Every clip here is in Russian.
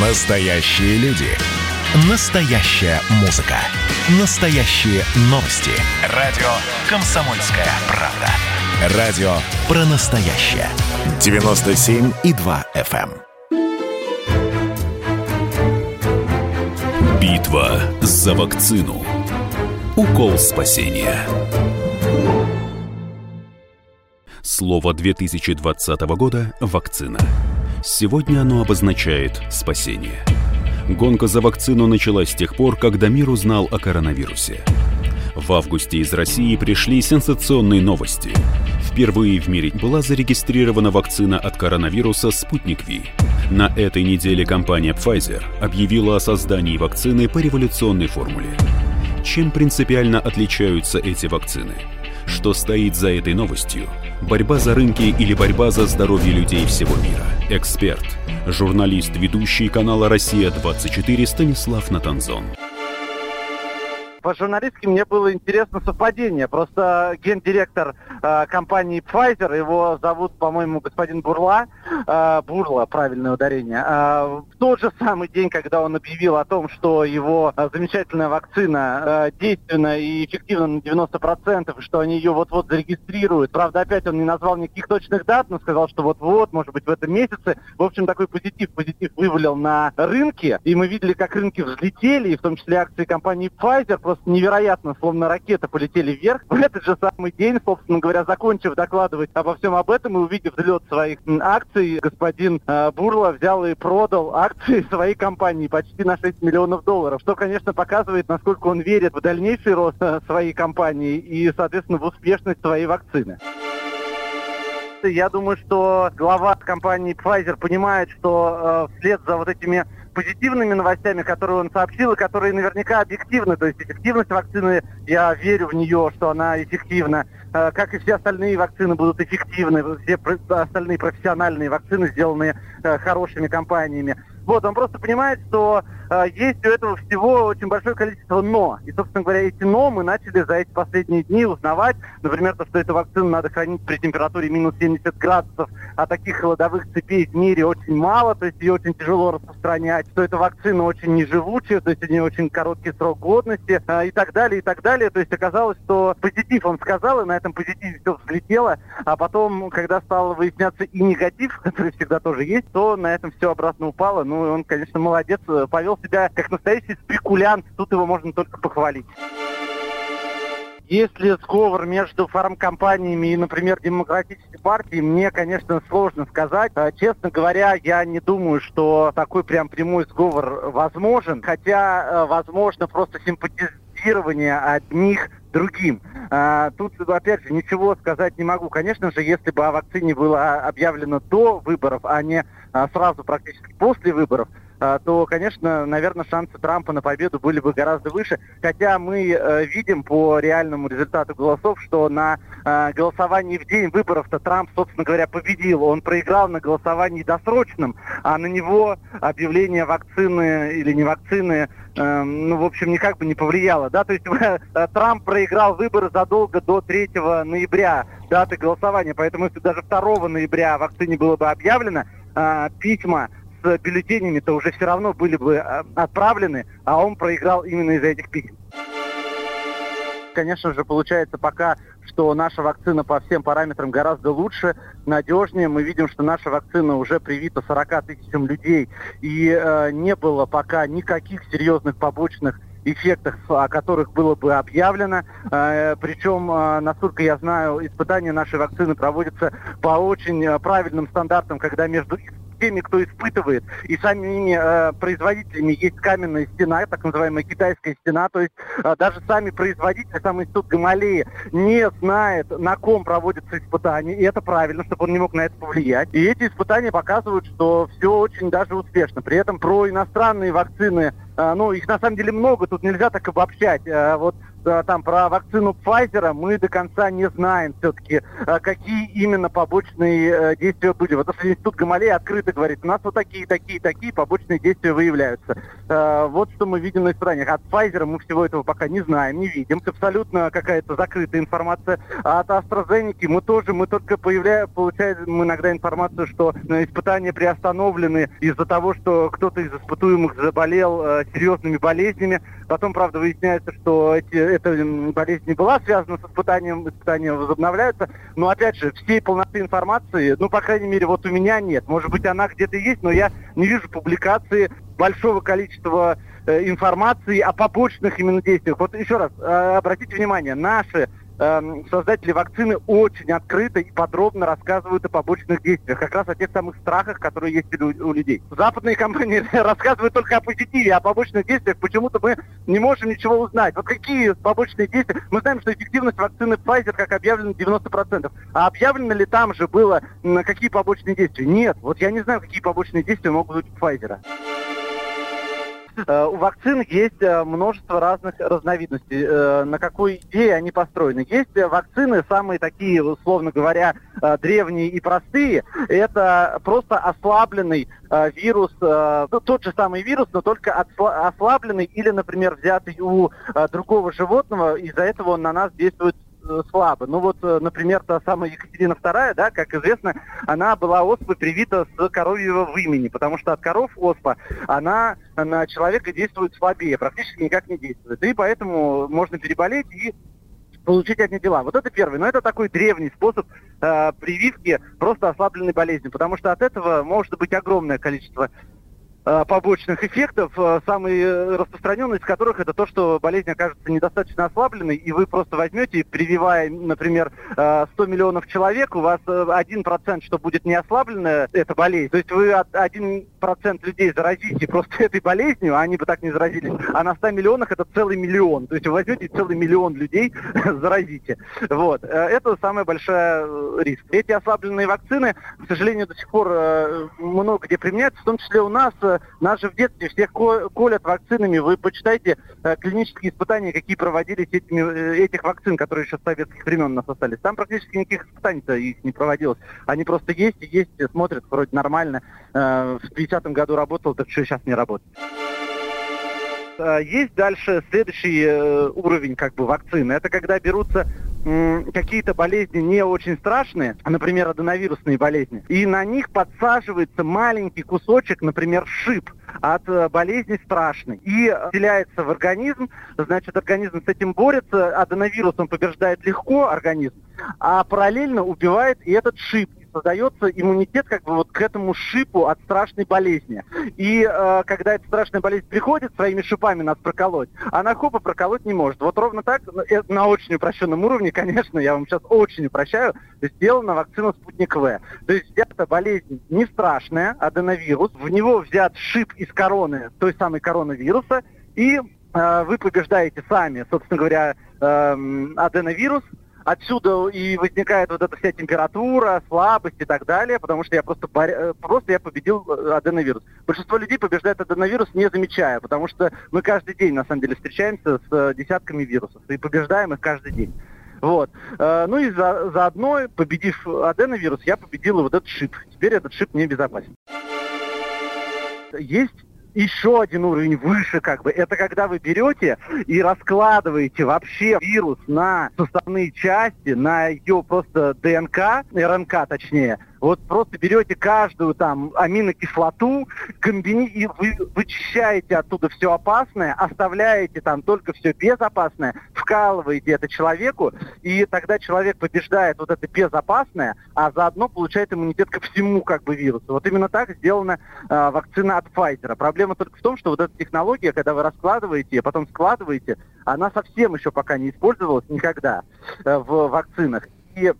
Настоящие люди. Настоящая музыка. Настоящие новости. Радио «Комсомольская правда». Радио про настоящее. 97,2 FM. эм. Битва за вакцину. Укол спасения. Слово 2020 года – вакцина. Сегодня оно обозначает спасение. Гонка за вакцину началась с тех пор, когда мир узнал о коронавирусе. В августе из России пришли сенсационные новости. Впервые в мире была зарегистрирована вакцина от коронавируса «Спутник Ви». На этой неделе компания Pfizer объявила о создании вакцины по революционной формуле. Чем принципиально отличаются эти вакцины? Что стоит за этой новостью? Борьба за рынки или борьба за здоровье людей всего мира? Эксперт, журналист, ведущий канала «Россия-24» Станислав Натанзон. По-журналистски мне было интересно совпадение. Просто гендиректор э, компании Pfizer, его зовут, по-моему, господин Бурла, э, Бурла, правильное ударение, э, в тот же самый день, когда он объявил о том, что его э, замечательная вакцина э, действенна и эффективна на 90%, что они ее вот-вот зарегистрируют. Правда, опять он не назвал никаких точных дат, но сказал, что вот-вот, может быть, в этом месяце. В общем, такой позитив, позитив вывалил на рынке, и мы видели, как рынки взлетели, и в том числе акции компании Pfizer просто невероятно, словно ракета полетели вверх. В этот же самый день, собственно говоря, закончив докладывать обо всем об этом и увидев взлет своих акций, господин э, Бурло взял и продал акции своей компании почти на 6 миллионов долларов, что, конечно, показывает, насколько он верит в дальнейший рост э, своей компании и, соответственно, в успешность своей вакцины. Я думаю, что глава компании Pfizer понимает, что э, вслед за вот этими позитивными новостями, которые он сообщил, и которые наверняка объективны. То есть эффективность вакцины, я верю в нее, что она эффективна. Э, как и все остальные вакцины будут эффективны, все остальные профессиональные вакцины, сделанные э, хорошими компаниями. Вот, он просто понимает, что э, есть у этого всего очень большое количество «но». И, собственно говоря, эти «но» мы начали за эти последние дни узнавать. Например, то, что эту вакцину надо хранить при температуре минус 70 градусов, а таких холодовых цепей в мире очень мало, то есть ее очень тяжело распространять, что эта вакцина очень неживучая, то есть у нее очень короткий срок годности э, и так далее, и так далее. То есть оказалось, что позитив он сказал, и на этом позитиве все взлетело, а потом, когда стало выясняться и негатив, который всегда тоже есть, то на этом все обратно упало. Ну, он, конечно, молодец, повел себя как настоящий спекулянт, тут его можно только похвалить. Если сговор между фармкомпаниями и, например, демократической партией, мне, конечно, сложно сказать. А, честно говоря, я не думаю, что такой прям прямой сговор возможен. Хотя, э, возможно, просто симпатизирование одних другим. А, тут, опять же, ничего сказать не могу. Конечно же, если бы о вакцине было объявлено до выборов, а не а, сразу практически после выборов, а, то, конечно, наверное, шансы Трампа на победу были бы гораздо выше. Хотя мы э, видим по реальному результату голосов, что на э, голосовании в день выборов-то Трамп, собственно говоря, победил. Он проиграл на голосовании досрочном, а на него объявление вакцины или не вакцины, э, ну, в общем, никак бы не повлияло. Да? То есть э, Трамп проиграл выборы задолго до 3 ноября даты голосования. Поэтому если даже 2 ноября вакцине было бы объявлено, э, письма с бюллетенями-то уже все равно были бы э, отправлены, а он проиграл именно из-за этих писем. Конечно же, получается пока, что наша вакцина по всем параметрам гораздо лучше, надежнее. Мы видим, что наша вакцина уже привита 40 тысячам людей. И э, не было пока никаких серьезных побочных эффектах, о которых было бы объявлено. Э, причем, э, насколько я знаю, испытания нашей вакцины проводятся по очень э, правильным стандартам, когда между теми, кто испытывает, и самими э, производителями есть каменная стена, так называемая китайская стена, то есть э, даже сами производители, сам институт Гамалеи не знает, на ком проводятся испытания, и это правильно, чтобы он не мог на это повлиять. И эти испытания показывают, что все очень даже успешно. При этом про иностранные вакцины, э, ну, их на самом деле много, тут нельзя так обобщать. Э, вот там про вакцину Pfizer мы до конца не знаем все-таки, какие именно побочные действия были. Вот если институт Гамалея открыто говорит, у нас вот такие, такие, такие побочные действия выявляются. Вот что мы видим на испытаниях. От Pfizer мы всего этого пока не знаем, не видим. Абсолютно какая-то закрытая информация. А от AstraZeneca мы тоже, мы только появляем, получаем иногда информацию, что испытания приостановлены из-за того, что кто-то из испытуемых заболел серьезными болезнями. Потом, правда, выясняется, что эти эта болезнь не была связана с испытанием, испытания возобновляются. Но, опять же, всей полноты информации, ну, по крайней мере, вот у меня нет. Может быть, она где-то есть, но я не вижу публикации большого количества э, информации о побочных именно действиях. Вот еще раз, э, обратите внимание, наши создатели вакцины очень открыто и подробно рассказывают о побочных действиях, как раз о тех самых страхах, которые есть у, людей. Западные компании рассказывают только о позитиве, о побочных действиях. Почему-то мы не можем ничего узнать. Вот какие побочные действия? Мы знаем, что эффективность вакцины Pfizer, как объявлено, 90%. А объявлено ли там же было, какие побочные действия? Нет. Вот я не знаю, какие побочные действия могут быть у Pfizer. Э, у вакцин есть э, множество разных разновидностей. Э, на какой идее они построены? Есть вакцины, самые такие, условно говоря, древние и простые. Это просто ослабленный вирус, ну, тот же самый вирус, но только ослабленный или, например, взятый у другого животного. Из-за этого он на нас действует слабо. Ну вот, э, например, та самая Екатерина II, да, как известно, она была оспой привита с коровьего вымени, потому что от коров оспа, она на человека действует слабее, практически никак не действует. И поэтому можно переболеть и получить от них дела. Вот это первый. Но это такой древний способ э, прививки просто ослабленной болезни, потому что от этого может быть огромное количество побочных эффектов, э, самый э, распространенный из которых это то, что болезнь окажется недостаточно ослабленной, и вы просто возьмете, прививая, например, 100 миллионов человек, у вас 1%, что будет не ослабленная эта болезнь, то есть вы 1% людей заразите просто этой болезнью, а они бы так не заразились, а на 100 миллионах это целый миллион, то есть вы возьмете целый миллион людей, заразите. Вот. Это самая большая риск. Эти ослабленные вакцины, к сожалению, до сих пор много где применяются, в том числе у нас нас же в детстве всех колят вакцинами. Вы почитайте э, клинические испытания, какие проводились этими, э, этих вакцин, которые еще с советских времен у нас остались. Там практически никаких испытаний-то их не проводилось. Они просто есть и есть, смотрят вроде нормально. Э, в 50-м году работал, так что сейчас не работает. Есть дальше следующий уровень как бы вакцины. Это когда берутся какие-то болезни не очень страшные, например, аденовирусные болезни, и на них подсаживается маленький кусочек, например, шип от э, болезни страшной. И вселяется в организм, значит, организм с этим борется, аденовирус он побеждает легко организм, а параллельно убивает и этот шип создается иммунитет как бы вот к этому шипу от страшной болезни. И э, когда эта страшная болезнь приходит, своими шипами нас проколоть, она хопа проколоть не может. Вот ровно так, ну, на очень упрощенном уровне, конечно, я вам сейчас очень упрощаю, сделана вакцина «Спутник В». То есть эта болезнь не страшная, аденовирус, в него взят шип из короны, той самой коронавируса, и э, вы побеждаете сами, собственно говоря, э, аденовирус, отсюда и возникает вот эта вся температура, слабость и так далее, потому что я просто, боря... Э, просто я победил э, аденовирус. Большинство людей побеждает аденовирус, не замечая, потому что мы каждый день, на самом деле, встречаемся с э, десятками вирусов и побеждаем их каждый день. Вот. Ну и за, заодно, победив аденовирус, я победил вот этот шип. Теперь этот шип не безопасен. Есть еще один уровень выше, как бы, это когда вы берете и раскладываете вообще вирус на составные части, на ее просто ДНК, РНК точнее, вот просто берете каждую там аминокислоту, комбини... и вы вычищаете оттуда все опасное, оставляете там только все безопасное, вкалываете это человеку, и тогда человек побеждает вот это безопасное, а заодно получает иммунитет ко всему как бы вирусу. Вот именно так сделана э, вакцина от Pfizer. Проблема только в том, что вот эта технология, когда вы раскладываете, а потом складываете, она совсем еще пока не использовалась никогда э, в вакцинах. И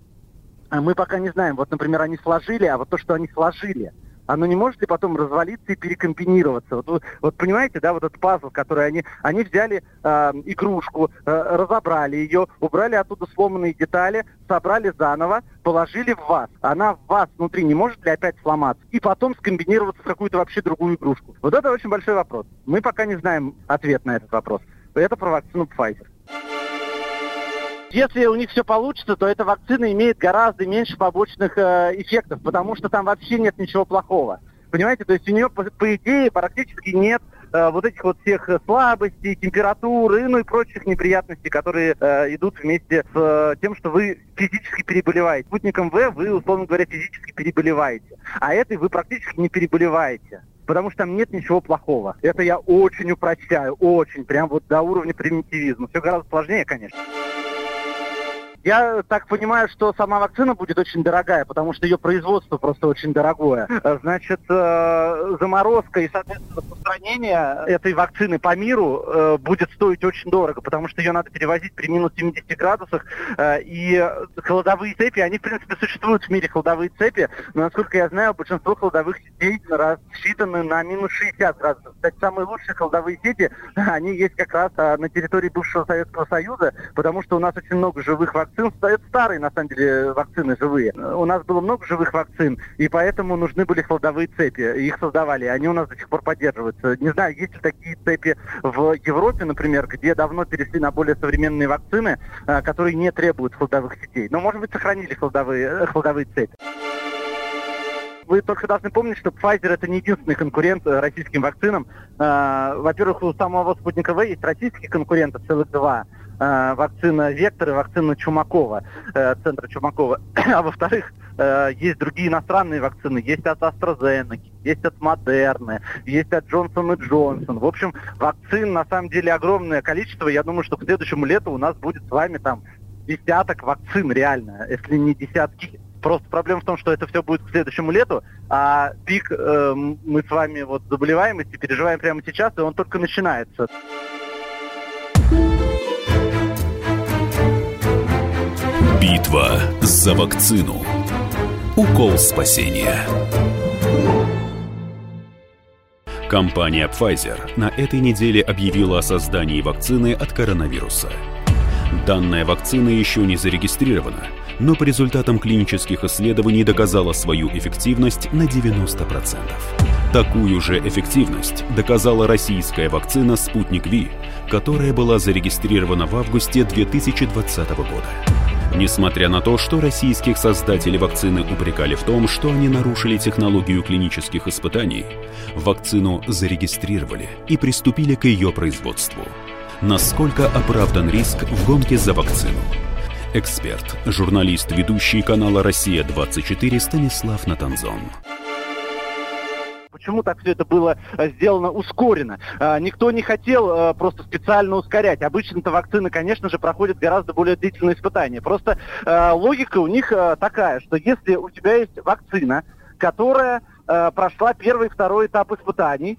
а мы пока не знаем. Вот, например, они сложили, а вот то, что они сложили, оно не может ли потом развалиться и перекомбинироваться? Вот, вот понимаете, да, вот этот пазл, который они, они взяли э, игрушку, э, разобрали ее, убрали оттуда сломанные детали, собрали заново, положили в вас. Она в вас внутри не может ли опять сломаться? И потом скомбинироваться в какую-то вообще другую игрушку? Вот это очень большой вопрос. Мы пока не знаем ответ на этот вопрос. Это про вакцину Pfizer. Если у них все получится, то эта вакцина имеет гораздо меньше побочных э, эффектов, потому что там вообще нет ничего плохого. Понимаете, то есть у нее, по, по идее, практически нет э, вот этих вот всех слабостей, температуры, ну и прочих неприятностей, которые э, идут вместе с э, тем, что вы физически переболеваете. Спутником В вы, условно говоря, физически переболеваете, а этой вы практически не переболеваете потому что там нет ничего плохого. Это я очень упрощаю, очень, прям вот до уровня примитивизма. Все гораздо сложнее, конечно. Я так понимаю, что сама вакцина будет очень дорогая, потому что ее производство просто очень дорогое. Значит, э, заморозка и, соответственно, распространение этой вакцины по миру э, будет стоить очень дорого, потому что ее надо перевозить при минус 70 градусах. Э, и холодовые цепи, они, в принципе, существуют в мире, холодовые цепи, но, насколько я знаю, большинство холодовых сетей рассчитаны на минус 60 градусов. Кстати, самые лучшие холодовые сети, они есть как раз на территории бывшего Советского Союза, потому что у нас очень много живых вакцин вакцин, это старые, на самом деле, вакцины живые. У нас было много живых вакцин, и поэтому нужны были холодовые цепи. Их создавали, они у нас до сих пор поддерживаются. Не знаю, есть ли такие цепи в Европе, например, где давно перешли на более современные вакцины, э, которые не требуют холодовых сетей. Но, может быть, сохранили холодовые э, цепи вы только должны помнить, что Pfizer это не единственный конкурент э, российским вакцинам. Во-первых, у самого спутника В есть российские конкуренты, целых два. Э, вакцина Вектор и вакцина Чумакова, э, центра Чумакова. А во-вторых, э, есть другие иностранные вакцины. Есть от AstraZeneca, есть от Модерны, есть от Johnson Johnson. В общем, вакцин на самом деле огромное количество. Я думаю, что к следующему лету у нас будет с вами там десяток вакцин реально, если не десятки. Просто проблема в том, что это все будет к следующему лету, а пик э, мы с вами вот заболеваемости переживаем прямо сейчас, и он только начинается. Битва за вакцину. Укол спасения. Компания Pfizer на этой неделе объявила о создании вакцины от коронавируса. Данная вакцина еще не зарегистрирована, но по результатам клинических исследований доказала свою эффективность на 90%. Такую же эффективность доказала российская вакцина «Спутник Ви», которая была зарегистрирована в августе 2020 года. Несмотря на то, что российских создателей вакцины упрекали в том, что они нарушили технологию клинических испытаний, вакцину зарегистрировали и приступили к ее производству. Насколько оправдан риск в гонке за вакцину? Эксперт, журналист, ведущий канала «Россия-24» Станислав Натанзон почему так все это было э, сделано ускоренно. А, никто не хотел э, просто специально ускорять. Обычно-то вакцины, конечно же, проходят гораздо более длительные испытания. Просто э, логика у них такая, что если у тебя есть вакцина, которая прошла первый и второй этап испытаний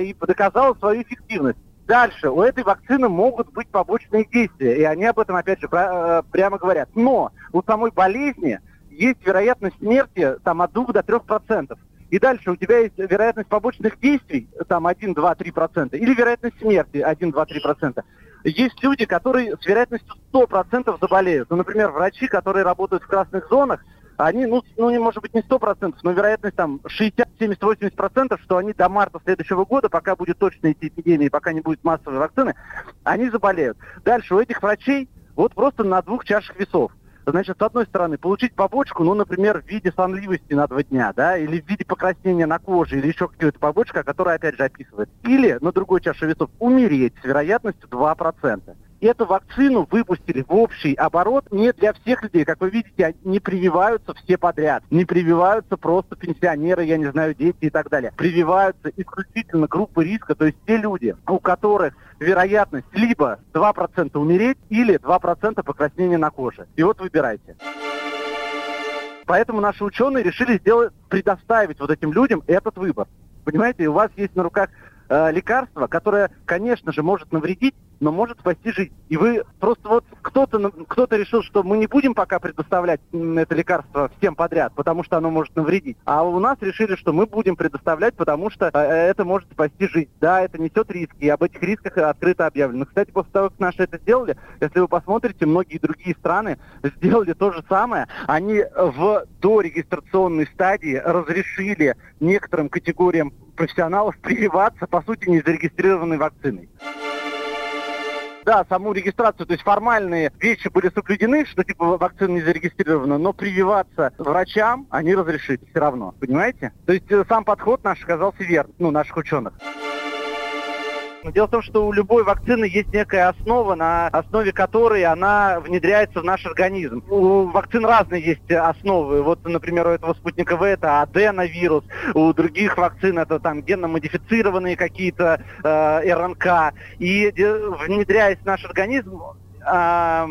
и доказала свою эффективность, Дальше, у этой вакцины могут быть побочные действия, и они об этом, опять же, прямо говорят. Но у самой болезни есть вероятность смерти там, от 2 до 3 процентов и дальше у тебя есть вероятность побочных действий, там 1, 2, 3 процента, или вероятность смерти 1, 2, 3 процента. Есть люди, которые с вероятностью 100 процентов заболеют. Ну, например, врачи, которые работают в красных зонах, они, ну, ну, не может быть не 100 процентов, но вероятность там 60, 70, 80 процентов, что они до марта следующего года, пока будет точно идти эпидемия, пока не будет массовой вакцины, они заболеют. Дальше у этих врачей вот просто на двух чашах весов значит, с одной стороны, получить побочку, ну, например, в виде сонливости на два дня, да, или в виде покраснения на коже, или еще какая-то побочка, которая, опять же, описывает. Или, на другой чаше весов, умереть с вероятностью 2% эту вакцину выпустили в общий оборот не для всех людей. Как вы видите, не прививаются все подряд. Не прививаются просто пенсионеры, я не знаю, дети и так далее. Прививаются исключительно группы риска, то есть те люди, у которых вероятность либо 2% умереть, или 2% покраснения на коже. И вот выбирайте. Поэтому наши ученые решили сделать, предоставить вот этим людям этот выбор. Понимаете, у вас есть на руках э, лекарство, которое, конечно же, может навредить, но может спасти жизнь. И вы просто вот кто-то кто решил, что мы не будем пока предоставлять это лекарство всем подряд, потому что оно может навредить. А у нас решили, что мы будем предоставлять, потому что э, это может спасти жизнь. Да, это несет риски, и об этих рисках открыто объявлено. Кстати, после того, как наши это сделали, если вы посмотрите, многие другие страны сделали то же самое. Они в дорегистрационной стадии разрешили некоторым категориям профессионалов прививаться, по сути, незарегистрированной вакциной. Да, саму регистрацию, то есть формальные вещи были соблюдены, что типа вакцина не зарегистрирована, но прививаться врачам они разрешили все равно, понимаете? То есть э, сам подход наш оказался верным, ну, наших ученых. Дело в том, что у любой вакцины есть некая основа, на основе которой она внедряется в наш организм. У вакцин разные есть основы. Вот, например, у этого спутника В это аденовирус, у других вакцин это там генно-модифицированные какие-то э, РНК. И внедряясь в наш организм, э,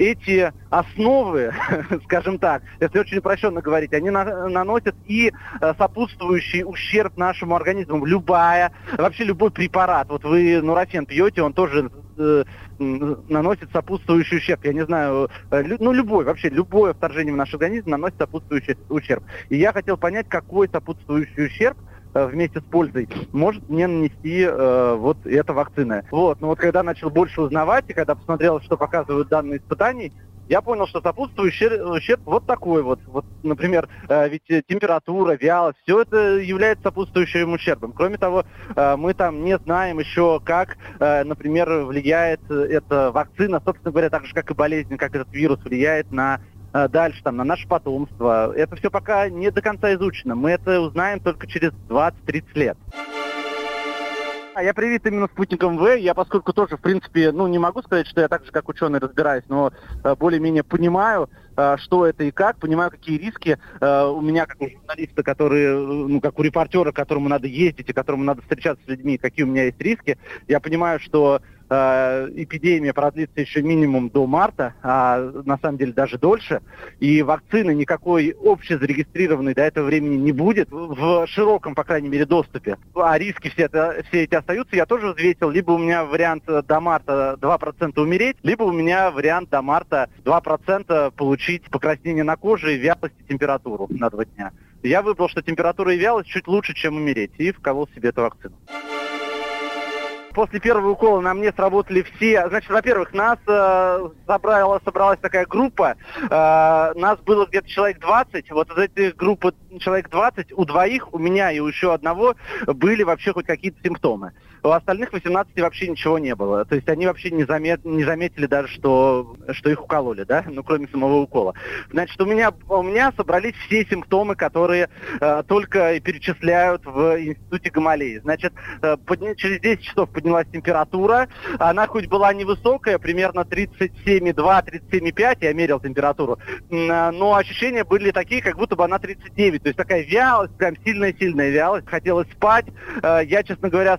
эти основы, скажем так, если очень упрощенно говорить, они на, наносят и э, сопутствующий ущерб нашему организму. Любая, вообще любой препарат, вот вы нурофен пьете, он тоже э, наносит сопутствующий ущерб. Я не знаю, э, лю, ну любой, вообще любое вторжение в наш организм наносит сопутствующий ущерб. И я хотел понять, какой сопутствующий ущерб вместе с пользой может мне нанести э, вот эта вакцина. Вот, но вот когда начал больше узнавать и когда посмотрел, что показывают данные испытаний, я понял, что сопутствующий ущерб вот такой вот. Вот, например, э, ведь температура, вялость, все это является сопутствующим ущербом. Кроме того, э, мы там не знаем еще, как, э, например, влияет эта вакцина, собственно говоря, так же, как и болезнь, как этот вирус влияет на Э, дальше там на наше потомство. Это все пока не до конца изучено. Мы это узнаем только через 20-30 лет. А я привит именно спутником В. Я, поскольку тоже, в принципе, ну, не могу сказать, что я так же, как ученый, разбираюсь, но э, более-менее понимаю, э, что это и как, понимаю, какие риски э, у меня, как у журналиста, который, ну, как у репортера, которому надо ездить и которому надо встречаться с людьми, какие у меня есть риски. Я понимаю, что Э, эпидемия продлится еще минимум до марта, а на самом деле даже дольше, и вакцины никакой общезарегистрированной до этого времени не будет в широком, по крайней мере, доступе. А риски все, это, все эти остаются, я тоже взвесил, либо у меня вариант до марта 2% умереть, либо у меня вариант до марта 2% получить покраснение на коже, вялость и температуру на два дня. Я выбрал, что температура и вялость чуть лучше, чем умереть, и вколол себе эту вакцину. После первого укола на мне сработали все. Значит, во-первых, нас э, собрала, собралась такая группа. Э, нас было где-то человек 20. Вот из этой группы человек 20, у двоих, у меня и у еще одного были вообще хоть какие-то симптомы. У остальных 18 вообще ничего не было. То есть они вообще не, замет, не заметили даже, что, что их укололи, да, ну кроме самого укола. Значит, у меня, у меня собрались все симптомы, которые э, только перечисляют в институте Гамалеи. Значит, э, под, через 10 часов поднялась температура. Она хоть была невысокая, примерно 37,2-37,5, я мерил температуру, но ощущения были такие, как будто бы она 39. То есть такая вялость, прям сильная-сильная вялость. Хотелось спать. Э, я, честно говоря,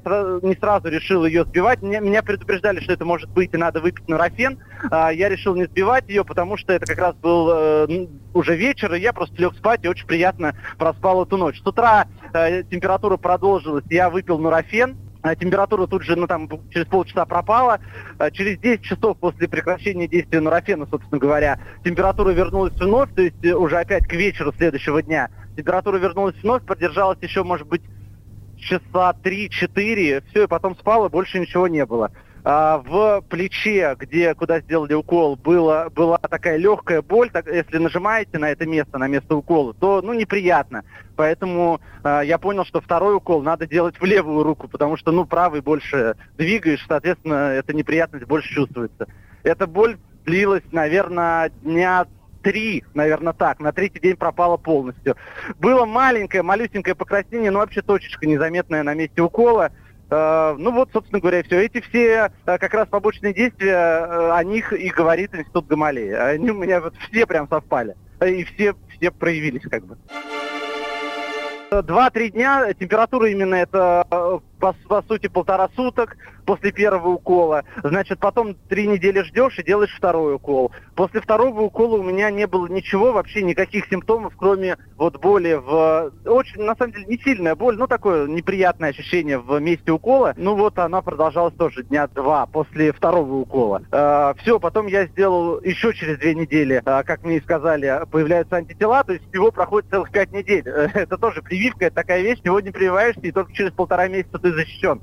не сразу решил ее сбивать. Меня, меня предупреждали, что это может быть и надо выпить нурофен. Э, я решил не сбивать ее, потому что это как раз был э, уже вечер, и я просто лег спать и очень приятно проспал эту ночь. С утра температура продолжилась, я выпил нурофен, а температура тут же, ну там, через полчаса пропала. А через 10 часов после прекращения действия нурофена, собственно говоря, температура вернулась вновь, то есть э, уже опять к вечеру следующего дня. Температура вернулась вновь, продержалась еще, может быть, часа 3-4, все, и потом спала, больше ничего не было. А, в плече, где, куда сделали укол, было, была такая легкая боль. Так, если нажимаете на это место, на место укола, то ну, неприятно. Поэтому а, я понял, что второй укол надо делать в левую руку, потому что ну, правый больше двигаешь, соответственно, эта неприятность больше чувствуется. Эта боль длилась, наверное, дня три, наверное, так. На третий день пропала полностью. Было маленькое, малюсенькое покраснение, но вообще точечка незаметная на месте укола. Э, ну вот, собственно говоря, все. Эти все э, как раз побочные действия, э, о них и говорит Институт Гамалеи. Они у меня вот все прям совпали. И все, все проявились как бы. Два-три дня температура именно это по, по сути полтора суток после первого укола. Значит, потом три недели ждешь и делаешь второй укол. После второго укола у меня не было ничего, вообще никаких симптомов, кроме вот боли в... Очень, на самом деле, не сильная боль, но такое неприятное ощущение в месте укола. Ну вот она продолжалась тоже дня два после второго укола. Э, все, потом я сделал еще через две недели, э, как мне и сказали, появляются антитела, то есть всего проходит целых пять недель. Это тоже прививка, это такая вещь, сегодня прививаешься, и только через полтора месяца ты защищен.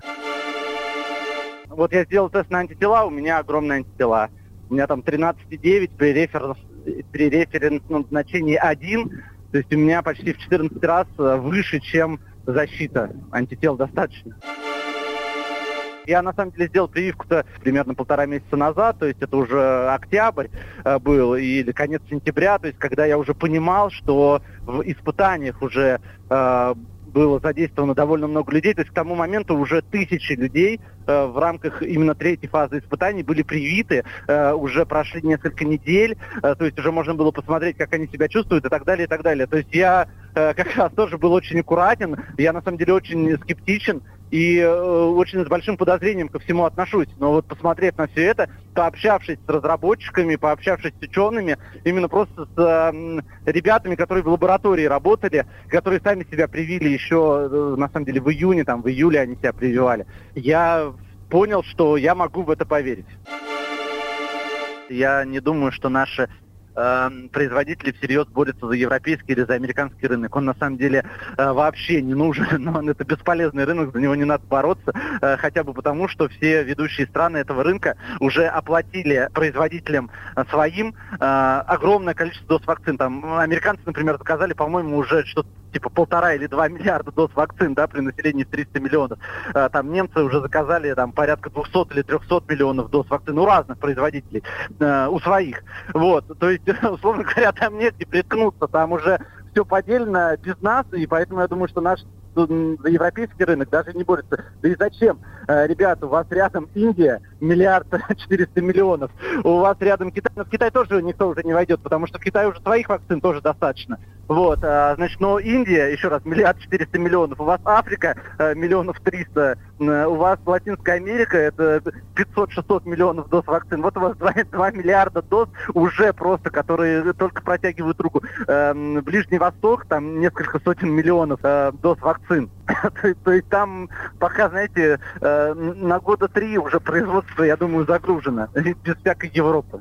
Вот я сделал тест на антитела, у меня огромные антитела. У меня там 13,9 при, референс, при референсном значении 1. То есть у меня почти в 14 раз выше, чем защита. Антител достаточно. Я на самом деле сделал прививку-то примерно полтора месяца назад, то есть это уже октябрь э, был или конец сентября, то есть когда я уже понимал, что в испытаниях уже э, было задействовано довольно много людей. То есть к тому моменту уже тысячи людей э, в рамках именно третьей фазы испытаний были привиты. Э, уже прошли несколько недель. Э, то есть уже можно было посмотреть, как они себя чувствуют и так далее, и так далее. То есть я э, как раз тоже был очень аккуратен. Я на самом деле очень скептичен и э, очень с большим подозрением ко всему отношусь. Но вот посмотрев на все это, пообщавшись с разработчиками, пообщавшись с учеными, именно просто с ребятами, которые в лаборатории работали, которые сами себя привили еще, э, на самом деле, в июне, там, в июле они себя прививали, я понял, что я могу в это поверить. Я не думаю, что наши э, производители всерьез борются за европейский или за американский рынок. Он на самом деле э, вообще не нужен, но он это бесполезный рынок, за него не надо бороться, э, хотя бы потому, что все ведущие страны этого рынка уже оплатили производителям э, своим огромное количество доз вакцин. Там американцы, например, заказали, по-моему, уже что-то типа полтора или два миллиарда доз вакцин, да, при населении в 300 миллионов. А, там немцы уже заказали там порядка 200 или 300 миллионов доз вакцин у разных производителей, а, у своих. Вот, то есть, условно говоря, там нет не приткнуться, там уже все поделено без нас, и поэтому я думаю, что наш за европейский рынок даже не борется. Да и зачем? Э, ребята, у вас рядом Индия, миллиард четыреста миллионов. У вас рядом Китай. Но в Китай тоже никто уже не войдет, потому что в Китае уже своих вакцин тоже достаточно. Вот, а, значит, но Индия, еще раз, миллиард четыреста миллионов. У вас Африка э, миллионов триста. Э, у вас Латинская Америка, это 500-600 миллионов доз вакцин. Вот у вас 2, 2 миллиарда доз уже просто, которые только протягивают руку. Эм, Ближний Восток, там несколько сотен миллионов доз вакцин. то, есть там пока, знаете, э, на года три уже производство, я думаю, загружено, без всякой Европы.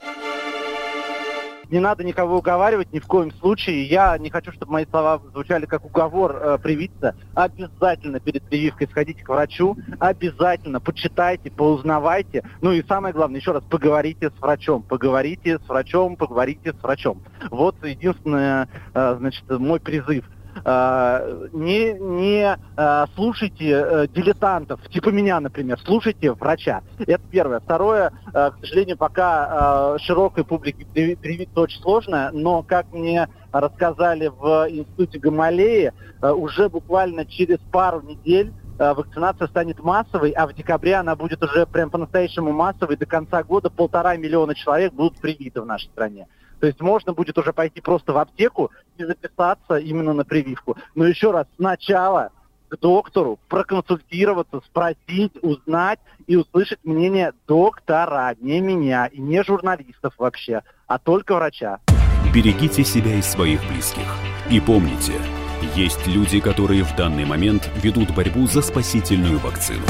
Не надо никого уговаривать ни в коем случае. Я не хочу, чтобы мои слова звучали как уговор э, привиться. Обязательно перед прививкой сходите к врачу. Обязательно почитайте, поузнавайте. Ну и самое главное, еще раз, поговорите с врачом. Поговорите с врачом, поговорите с врачом. Вот единственное, э, значит, мой призыв – не, не э, слушайте э, дилетантов, типа меня, например, слушайте врача. Это первое. Второе, к сожалению, пока широкой публике привиться очень сложно, но, как мне рассказали в институте Гамалеи, уже буквально через пару недель вакцинация станет массовой, а в декабре она будет уже прям по-настоящему массовой. До конца года полтора миллиона человек будут привиты в нашей стране. То есть можно будет уже пойти просто в аптеку и записаться именно на прививку. Но еще раз, сначала к доктору, проконсультироваться, спросить, узнать и услышать мнение доктора, не меня и не журналистов вообще, а только врача. Берегите себя и своих близких. И помните, есть люди, которые в данный момент ведут борьбу за спасительную вакцину.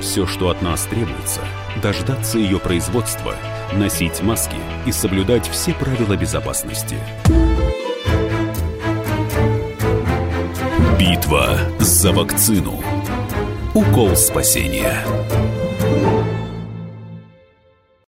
Все, что от нас требуется, дождаться ее производства – носить маски и соблюдать все правила безопасности. Битва за вакцину. Укол спасения.